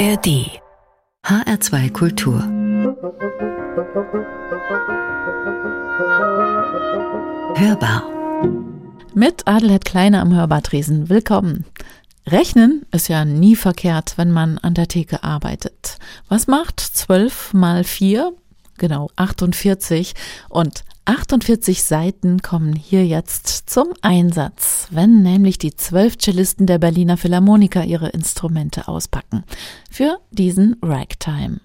ARD HR2 Kultur Hörbar Mit Adelheid Kleine am Hörbartresen. Willkommen. Rechnen ist ja nie verkehrt, wenn man an der Theke arbeitet. Was macht 12 mal 4? Genau, 48. Und 48 Seiten kommen hier jetzt zum Einsatz, wenn nämlich die zwölf Cellisten der Berliner Philharmoniker ihre Instrumente auspacken. Für diesen Ragtime.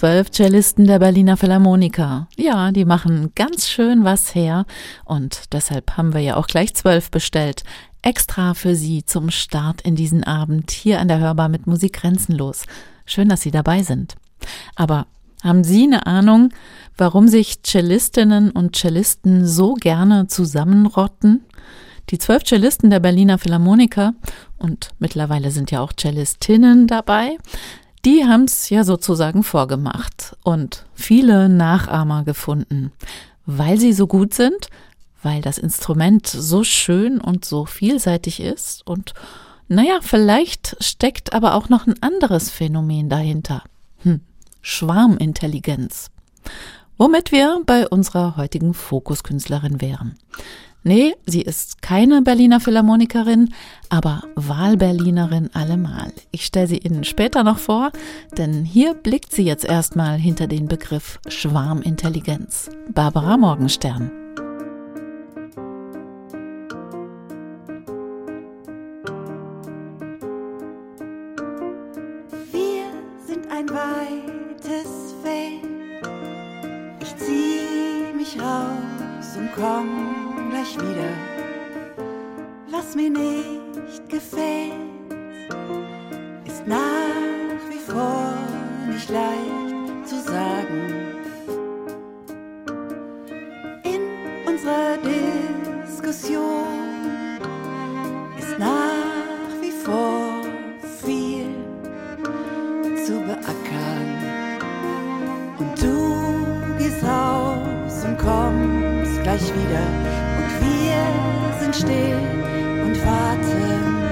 Zwölf Cellisten der Berliner Philharmoniker. Ja, die machen ganz schön was her. Und deshalb haben wir ja auch gleich zwölf bestellt. Extra für Sie zum Start in diesen Abend hier an der Hörbar mit Musik grenzenlos. Schön, dass Sie dabei sind. Aber haben Sie eine Ahnung, warum sich Cellistinnen und Cellisten so gerne zusammenrotten? Die zwölf Cellisten der Berliner Philharmoniker und mittlerweile sind ja auch Cellistinnen dabei, die haben's ja sozusagen vorgemacht und viele Nachahmer gefunden, weil sie so gut sind, weil das Instrument so schön und so vielseitig ist und naja, vielleicht steckt aber auch noch ein anderes Phänomen dahinter. Hm, Schwarmintelligenz. Womit wir bei unserer heutigen Fokuskünstlerin wären. Nee, sie ist keine Berliner Philharmonikerin, aber Wahlberlinerin allemal. Ich stelle sie Ihnen später noch vor, denn hier blickt sie jetzt erstmal hinter den Begriff Schwarmintelligenz. Barbara Morgenstern. Wir sind ein weites Feld. Ich zieh mich raus und komm gleich wieder. Was mir nicht gefällt, ist nach wie vor nicht leicht zu sagen. In unserer Diskussion ist nach wie vor viel zu beackern. Und du gehst raus und kommst gleich wieder wir sind still und warten.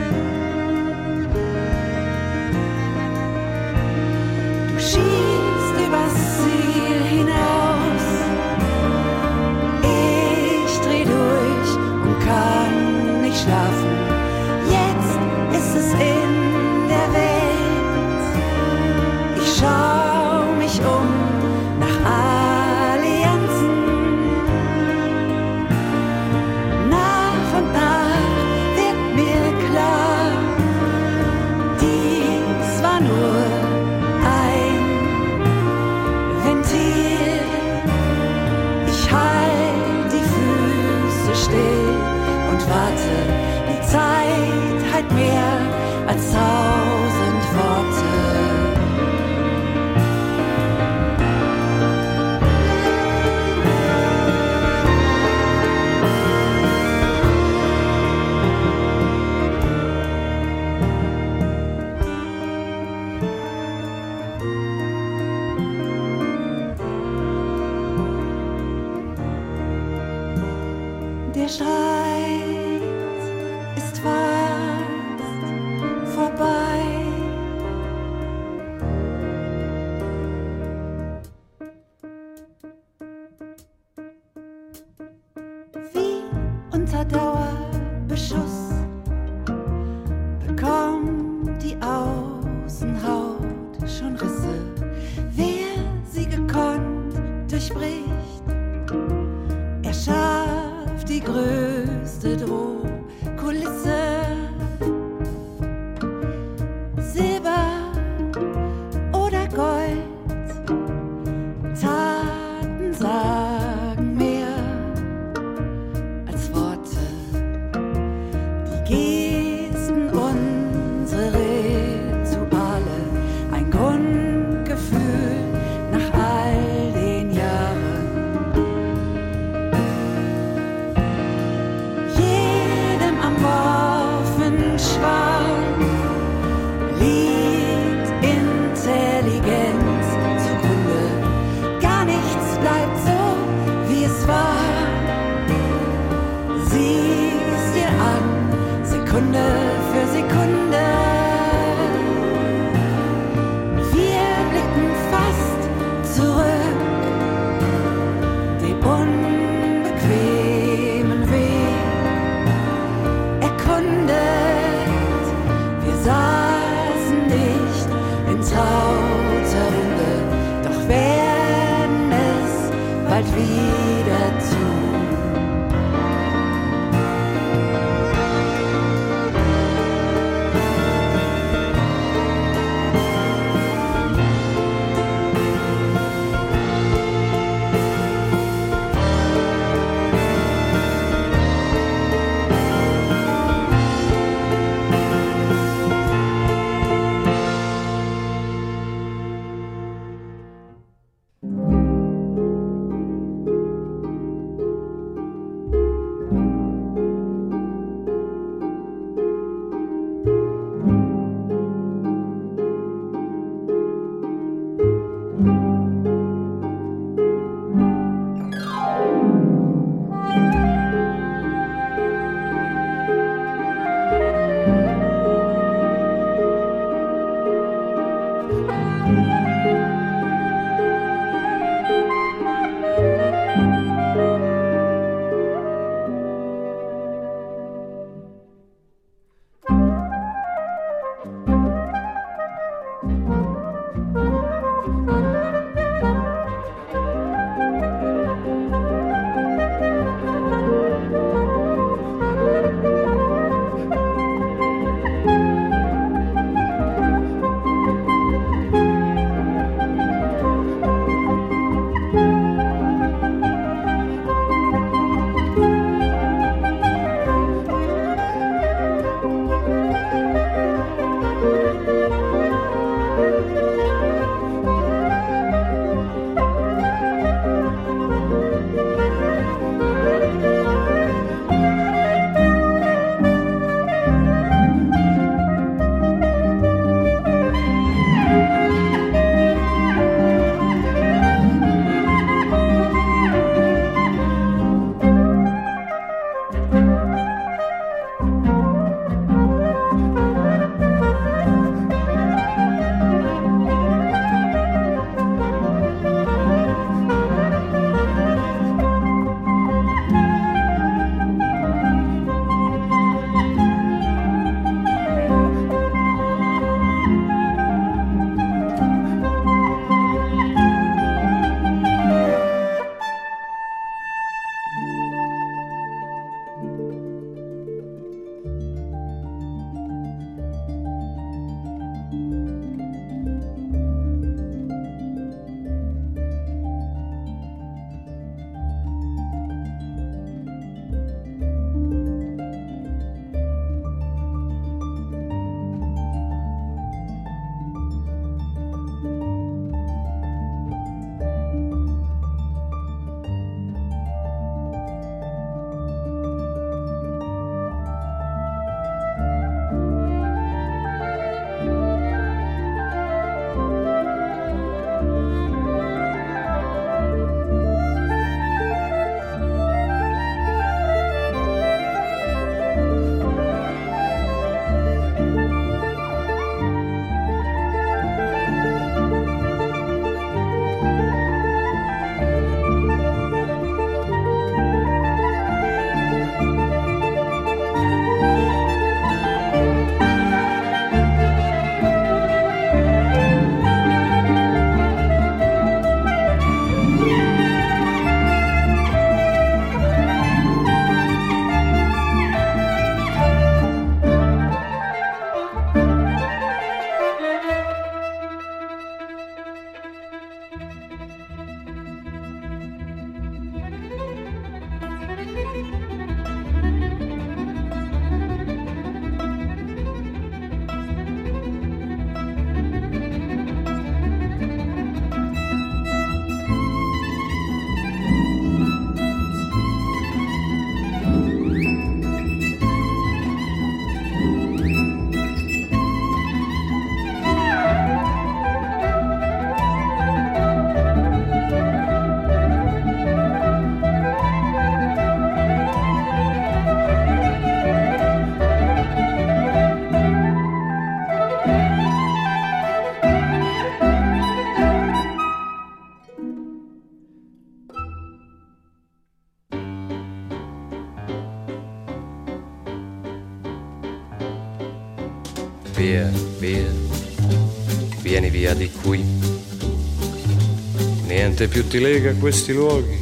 Niente più ti lega a questi luoghi,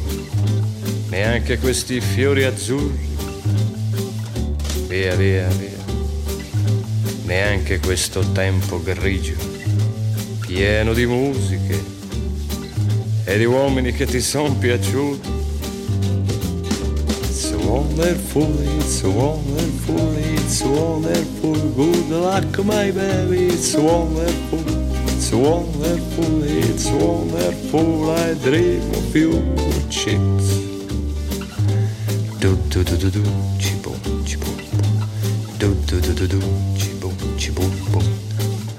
neanche questi fiori azzurri. Via, via, via, neanche questo tempo grigio, pieno di musiche e di uomini che ti son piaciuti wonderful, it's wonderful, it's wonderful. Good luck, my baby, it's wonderful, it's wonderful, it's wonderful. I dream of you, chips. Do do do do do, chibum chibum. Do do do do do, chibum bum.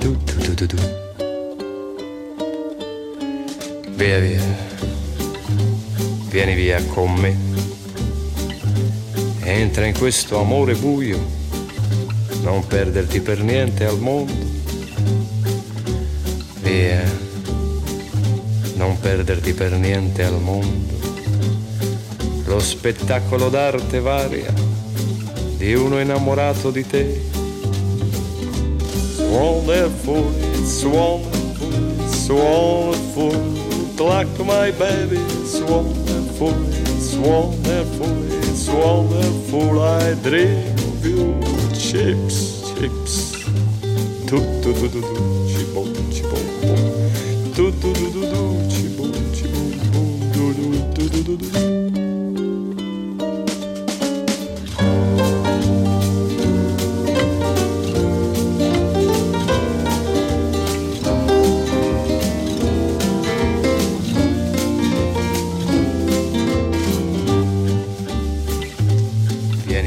Do do do do do. Via via, vieni via con me Entra in questo amore buio, non perderti per niente al mondo e non perderti per niente al mondo lo spettacolo d'arte varia di uno innamorato di te. Suona wonderful suona fuori, suona fuori, like my baby, suona wonderful suona fuori, suona fuori, I dream of you, chips, chips, tutto, tutto, tutto, cibo. Vieni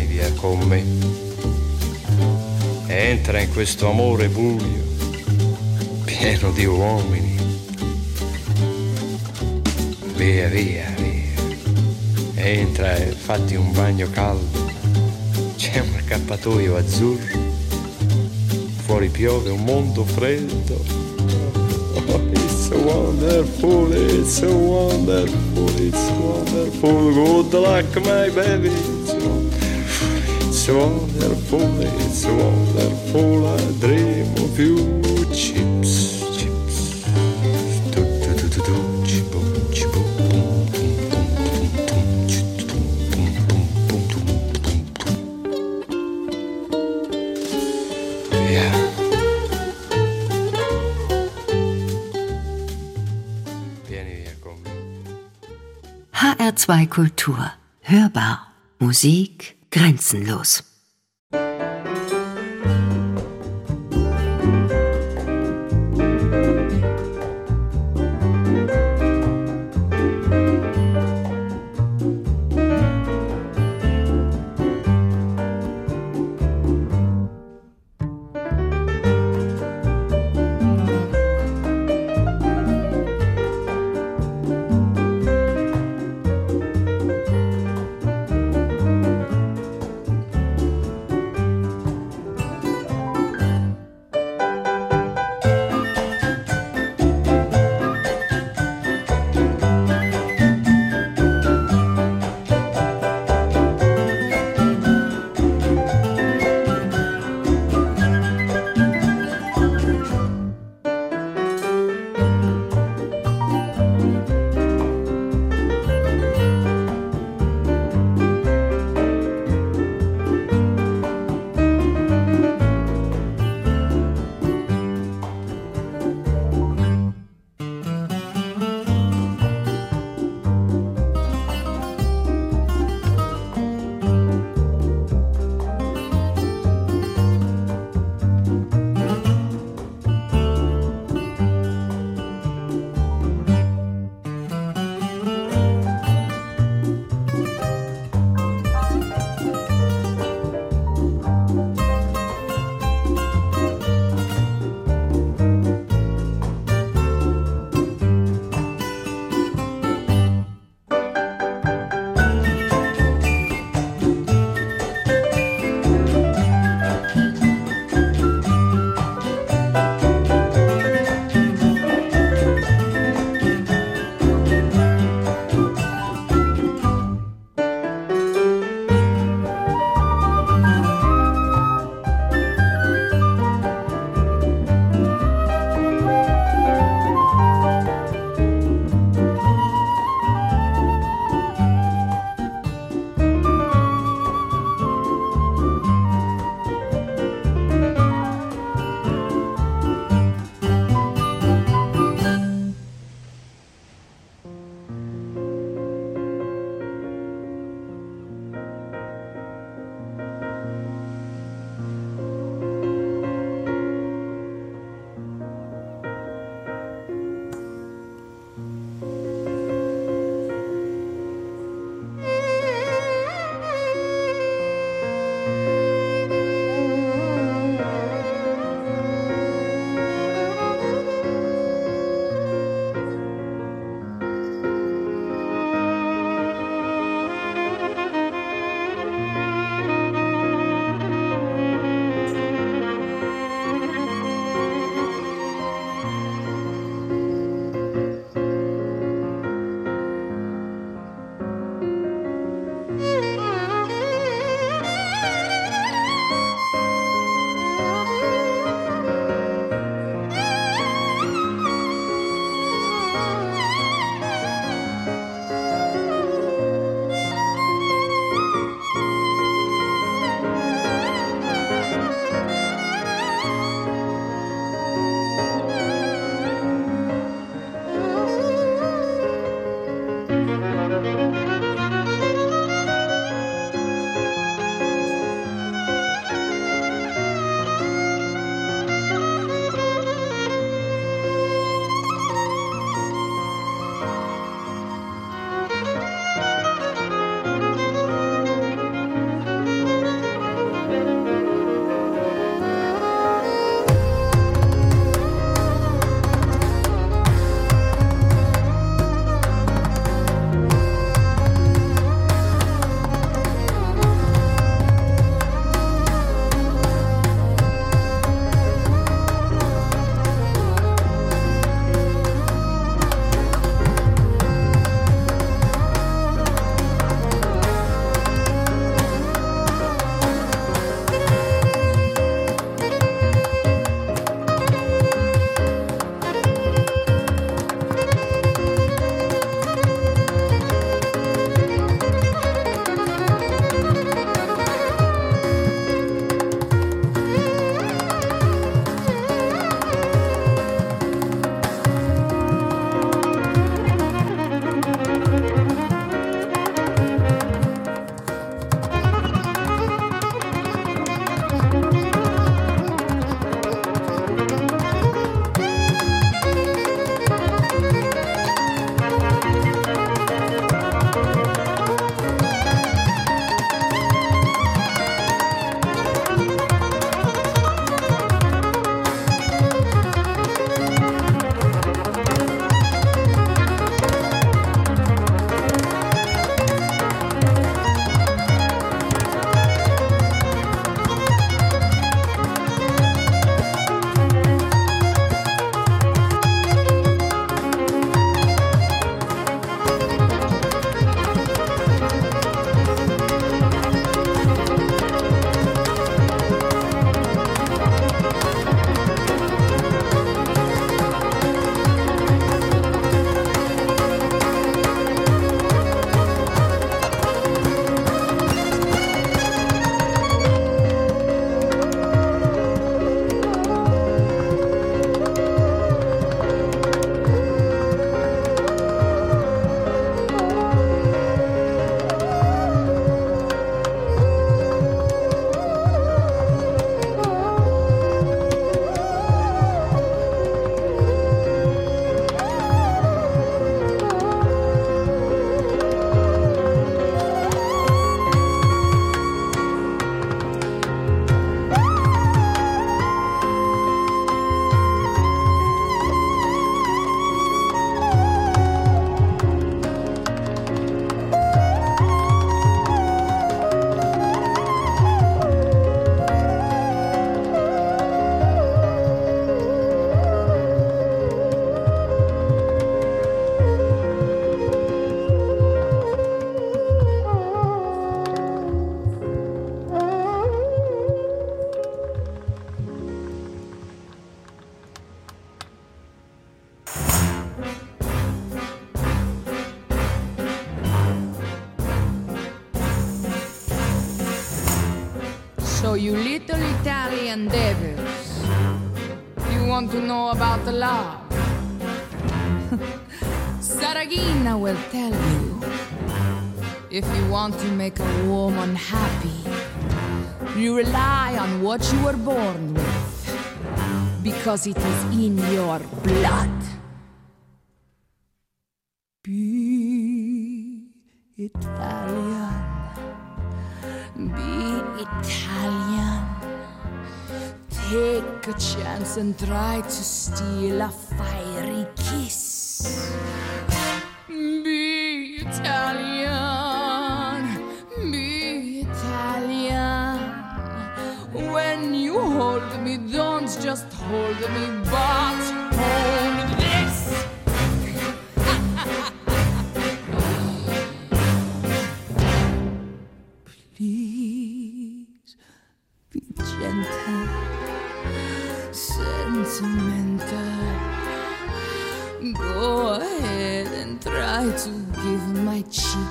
via con me, entra in questo amore buio, pieno di uomini. Via, via Entra e fatti un bagno caldo. C'è un accappatoio azzurro. Fuori piove un mondo freddo. Oh, it's so wonderful, it's so wonderful, it's wonderful. Good luck, my baby. It's wonderful, it's wonderful, I dream of you. HR2 Kultur. Hörbar. Musik grenzenlos. You little Italian devils, you want to know about the love? Saragina will tell you if you want to make a woman happy, you rely on what you were born with because it is in your blood. Be Italian. Be Italian. Take a chance and try to steal a fiery kiss. Be Italian. Be Italian. When you hold me, don't just hold me, cheek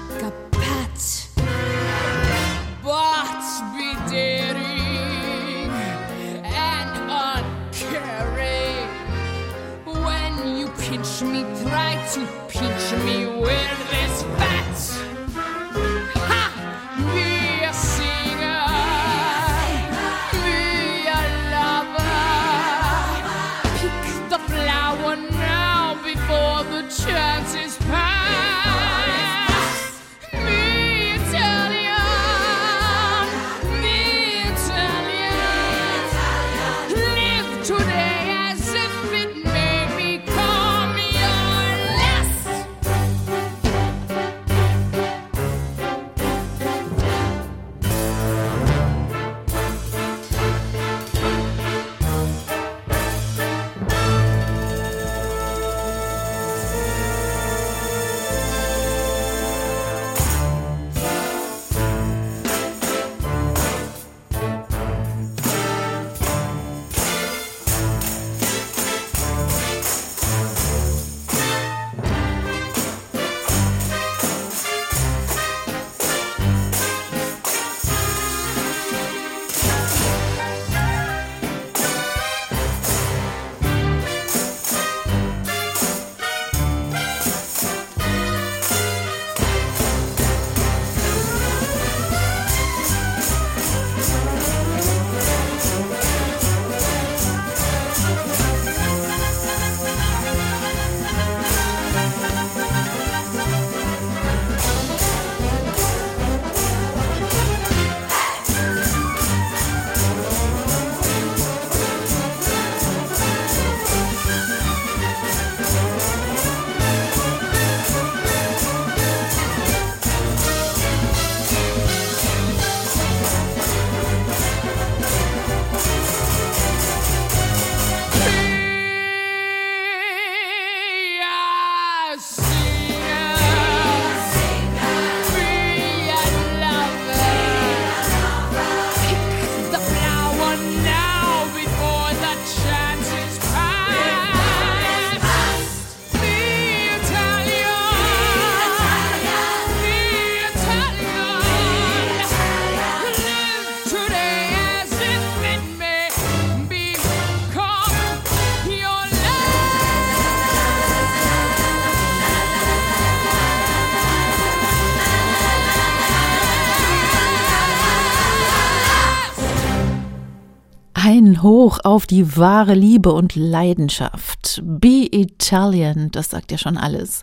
Auf die wahre Liebe und Leidenschaft. Be Italian, das sagt ja schon alles.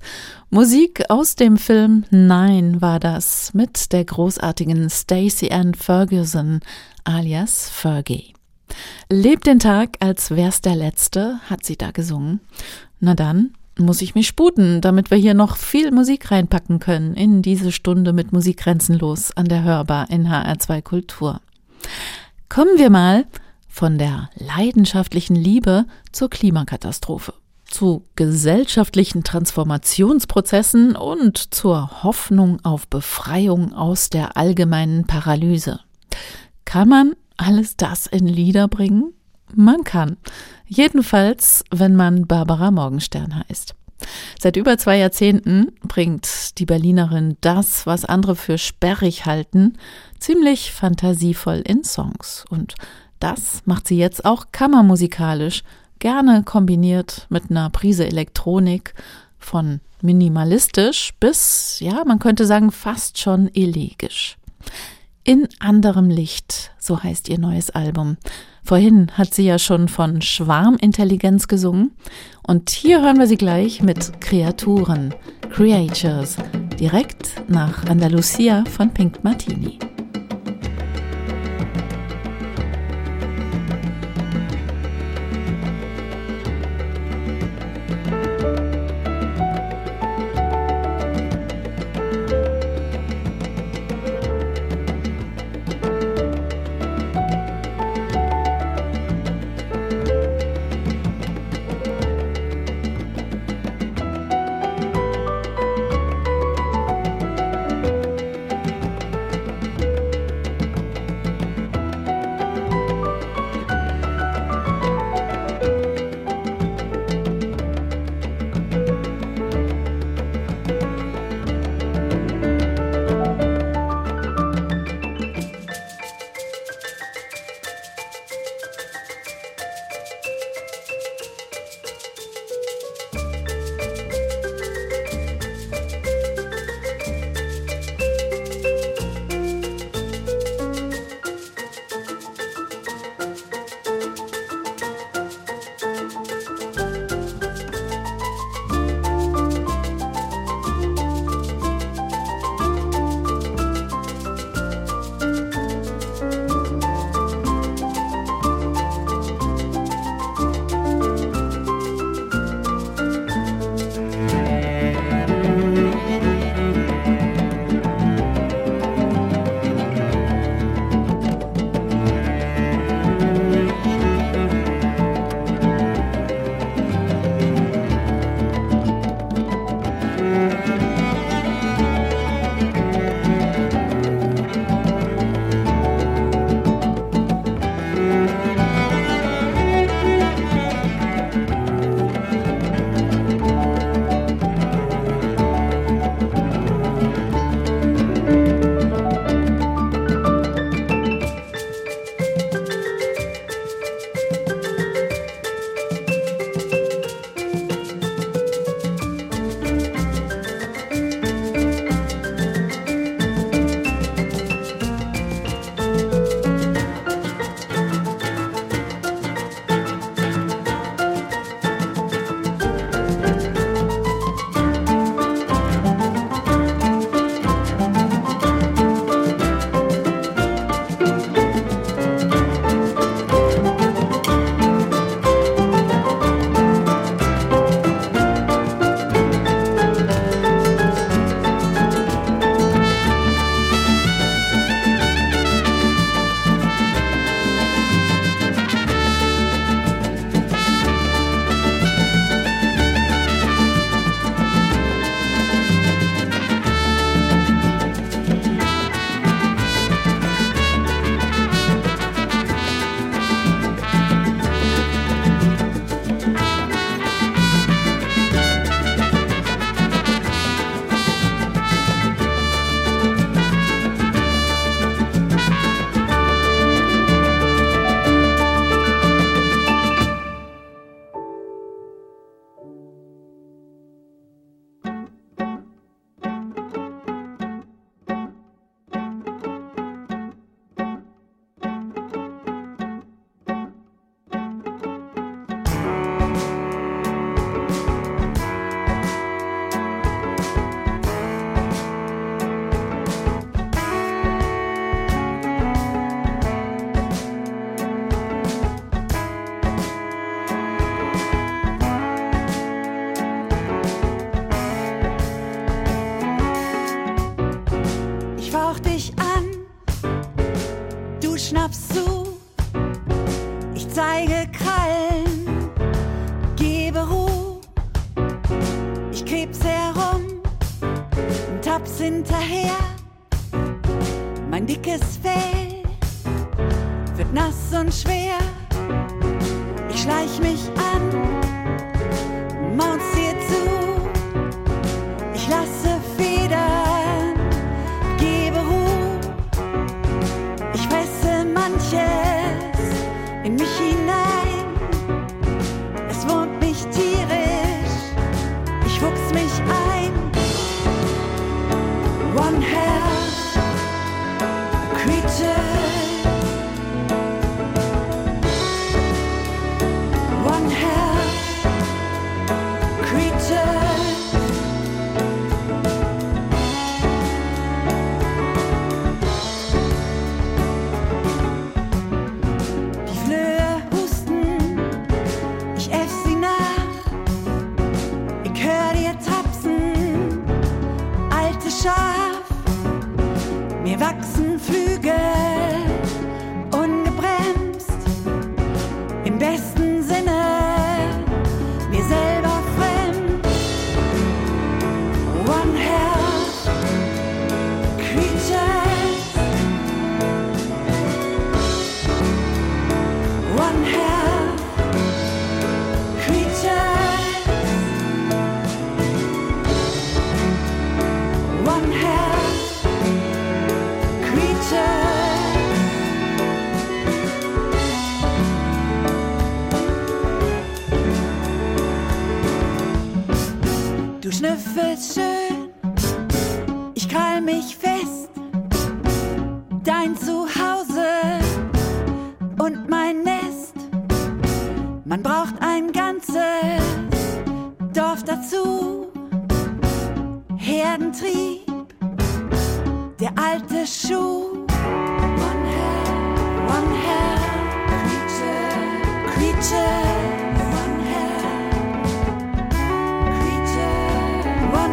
Musik aus dem Film Nein war das mit der großartigen Stacey Ann Ferguson alias Fergie. Lebt den Tag, als wär's der letzte, hat sie da gesungen. Na dann muss ich mich sputen, damit wir hier noch viel Musik reinpacken können in diese Stunde mit Musik grenzenlos an der Hörbar in HR2 Kultur. Kommen wir mal von der leidenschaftlichen Liebe zur Klimakatastrophe, zu gesellschaftlichen Transformationsprozessen und zur Hoffnung auf Befreiung aus der allgemeinen Paralyse. Kann man alles das in Lieder bringen? Man kann. Jedenfalls, wenn man Barbara Morgenstern heißt. Seit über zwei Jahrzehnten bringt die Berlinerin das, was andere für sperrig halten, ziemlich fantasievoll in Songs. Und das macht sie jetzt auch kammermusikalisch, gerne kombiniert mit einer Prise Elektronik, von minimalistisch bis, ja, man könnte sagen, fast schon elegisch. In anderem Licht, so heißt ihr neues Album. Vorhin hat sie ja schon von Schwarmintelligenz gesungen und hier hören wir sie gleich mit Kreaturen, Creatures, direkt nach Andalusia von Pink Martini.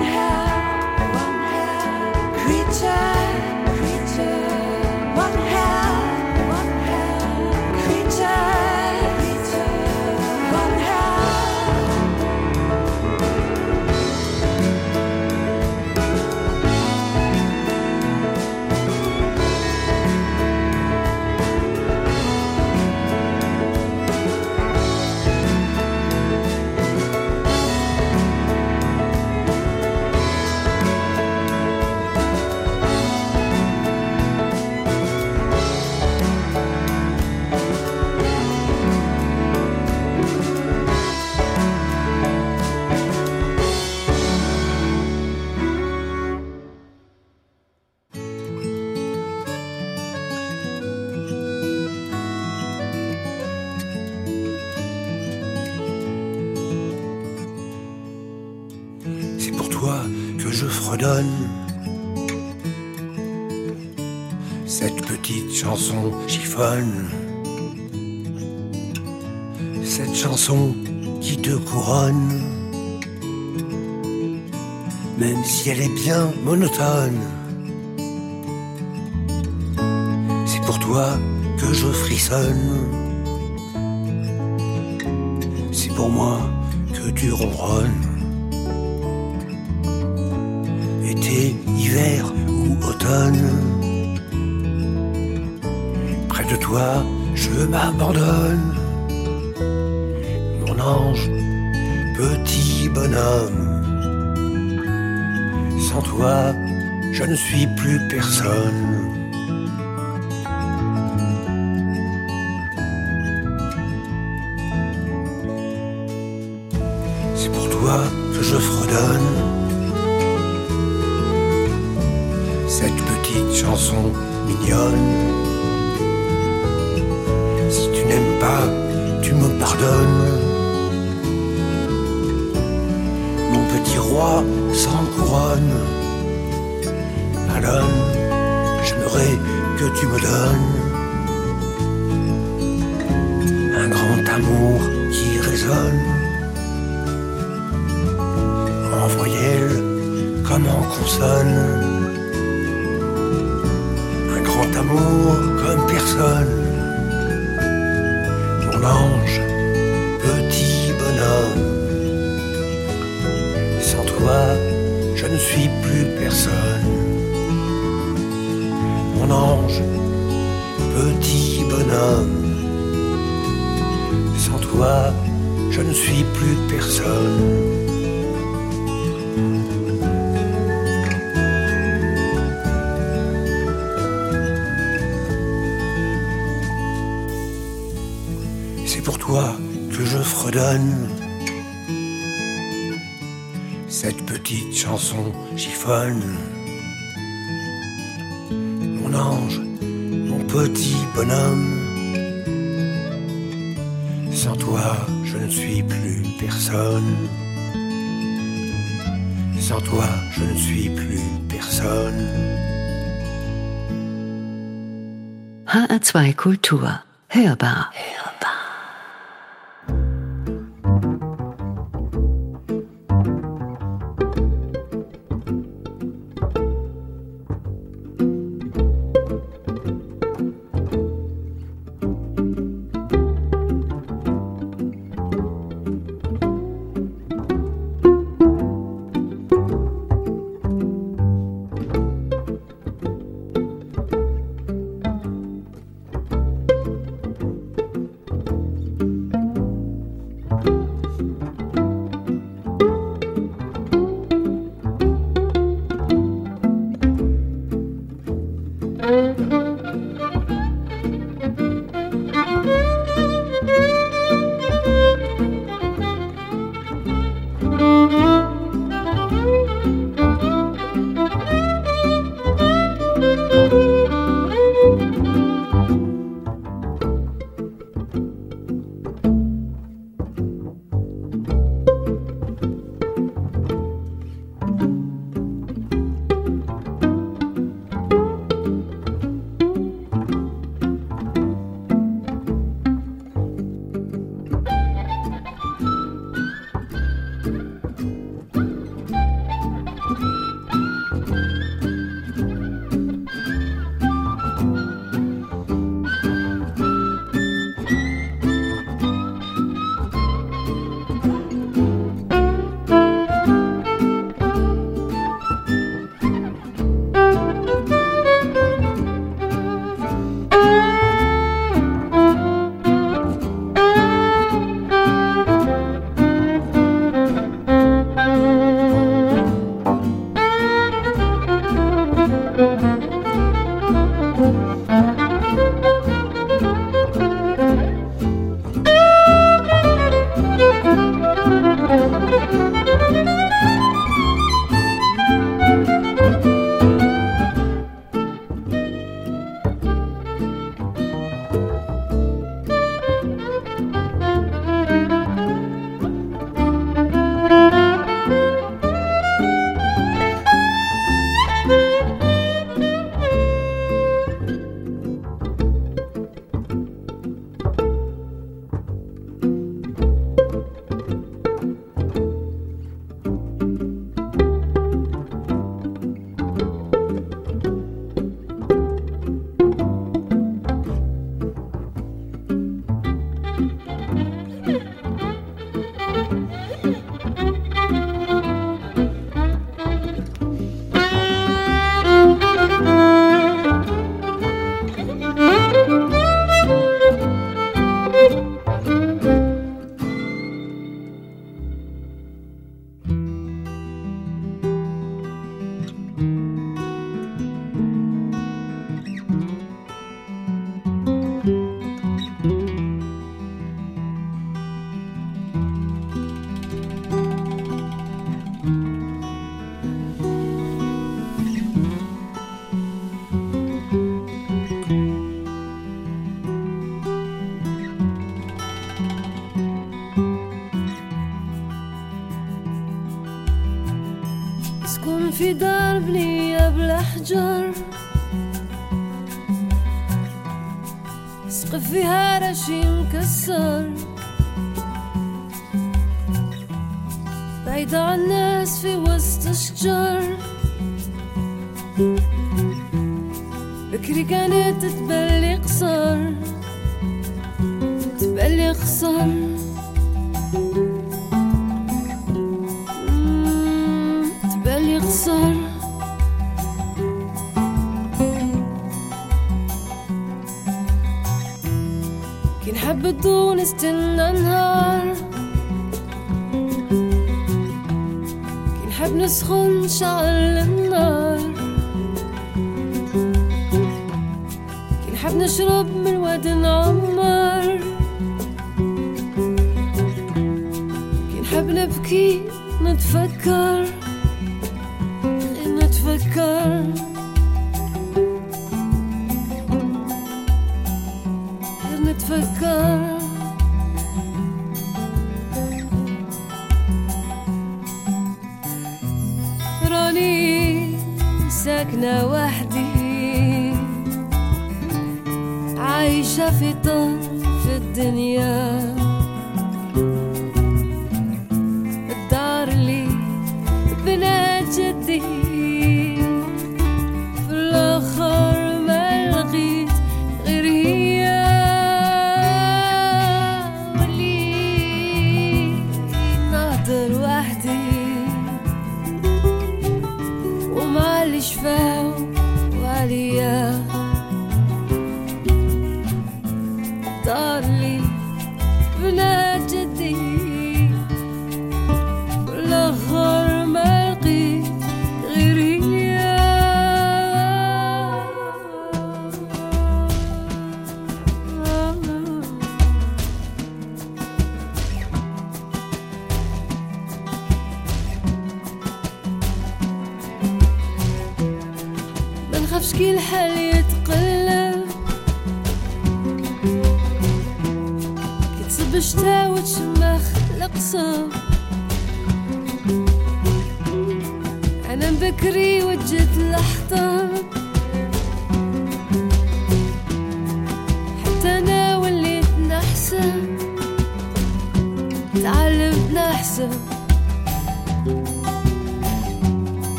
One hair, one hair, creature, creature, si elle est bien monotone. C'est pour toi que je frissonne. C'est pour moi que tu ronronnes. été, hiver ou automne. Près de toi, je m'abandonne. Mon ange, petit bonhomme. Sans toi, je ne suis plus personne. Couronne. Malone, j'aimerais que tu me donnes un grand amour qui résonne en voyelle comme en consonne un grand amour C'est pour toi que je fredonne cette petite chanson chiffonne. Mon ange, mon petit bonhomme. Sans toi, ne suis plus personne. Sans toi, je ne suis plus personne. HR2 Kultur. Hörbar.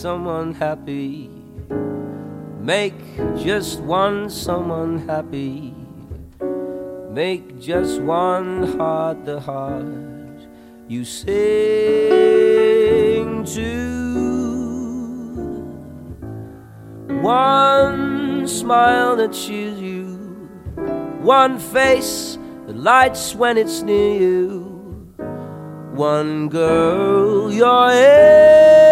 Someone happy Make just one someone happy. Make just one heart the heart you sing to. One smile that cheers you. One face that lights when it's near you. One girl, you're everything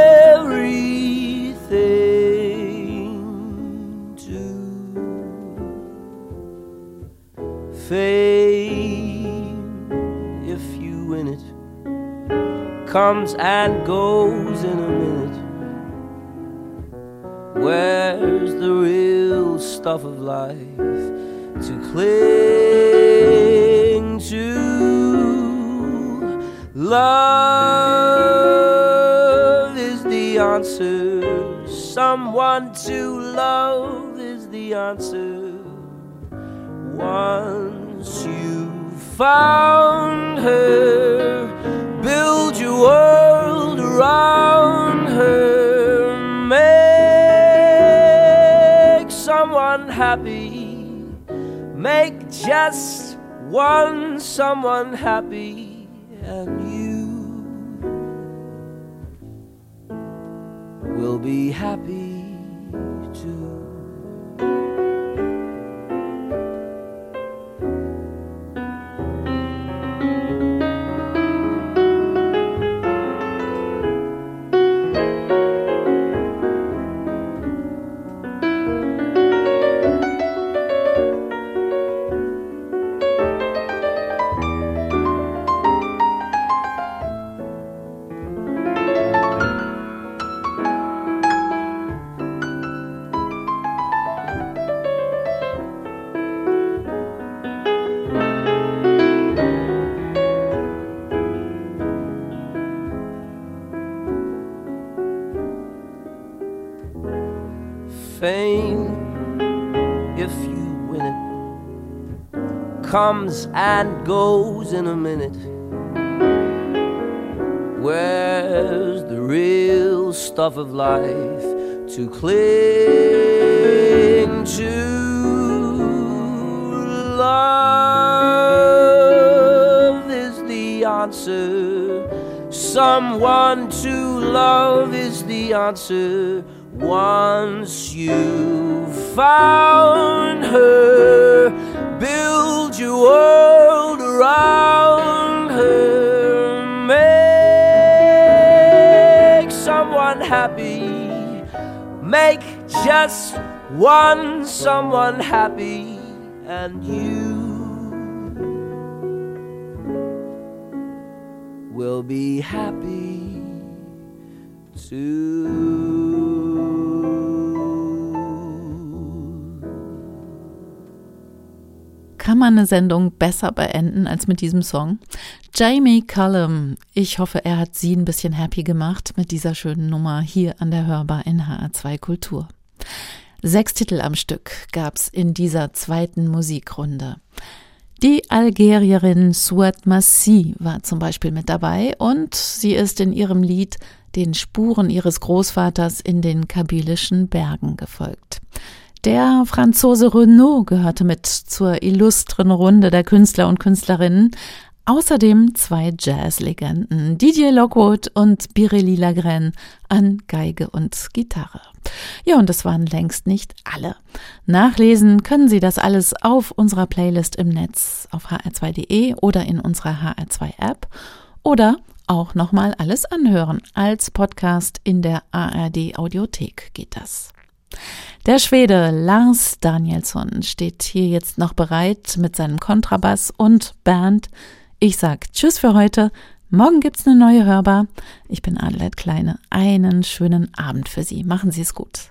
fame. If you win it, comes and goes in a minute. Where's the real stuff of life to cling to? Love is the answer. Someone to love is the answer. Once you found her, build your world around her. Make someone happy. Make just one someone happy and you will be happy and goes in a minute. Where's the real stuff of life to cling to? Love is the answer. Someone to love is the answer. Once you found her, just one someone happy, and you will be happy too. Kann man eine Sendung besser beenden als mit diesem Song? Jamie Cullum, ich hoffe, er hat Sie ein bisschen happy gemacht mit dieser schönen Nummer hier an der Hörbar in HR2 Kultur. Sechs Titel am Stück gab's in dieser zweiten Musikrunde. Die Algerierin Suat Massi war zum Beispiel mit dabei und sie ist in ihrem Lied den Spuren ihres Großvaters in den kabylischen Bergen gefolgt. Der Franzose Renaud gehörte mit zur illustren Runde der Künstler und Künstlerinnen. Außerdem zwei Jazzlegenden, Didier Lockwood und Birelli Lagren an Geige und Gitarre. Ja, und das waren längst nicht alle. Nachlesen können Sie das alles auf unserer Playlist im Netz auf hr2.de oder in unserer HR2-App oder auch nochmal alles anhören. Als Podcast in der ARD Audiothek geht das. Der Schwede Lars Danielsson steht hier jetzt noch bereit mit seinem Kontrabass und Band. Ich sag Tschüss für heute. Morgen gibt's eine neue Hörbar. Ich bin Adelheid Kleine. Einen schönen Abend für Sie. Machen Sie es gut.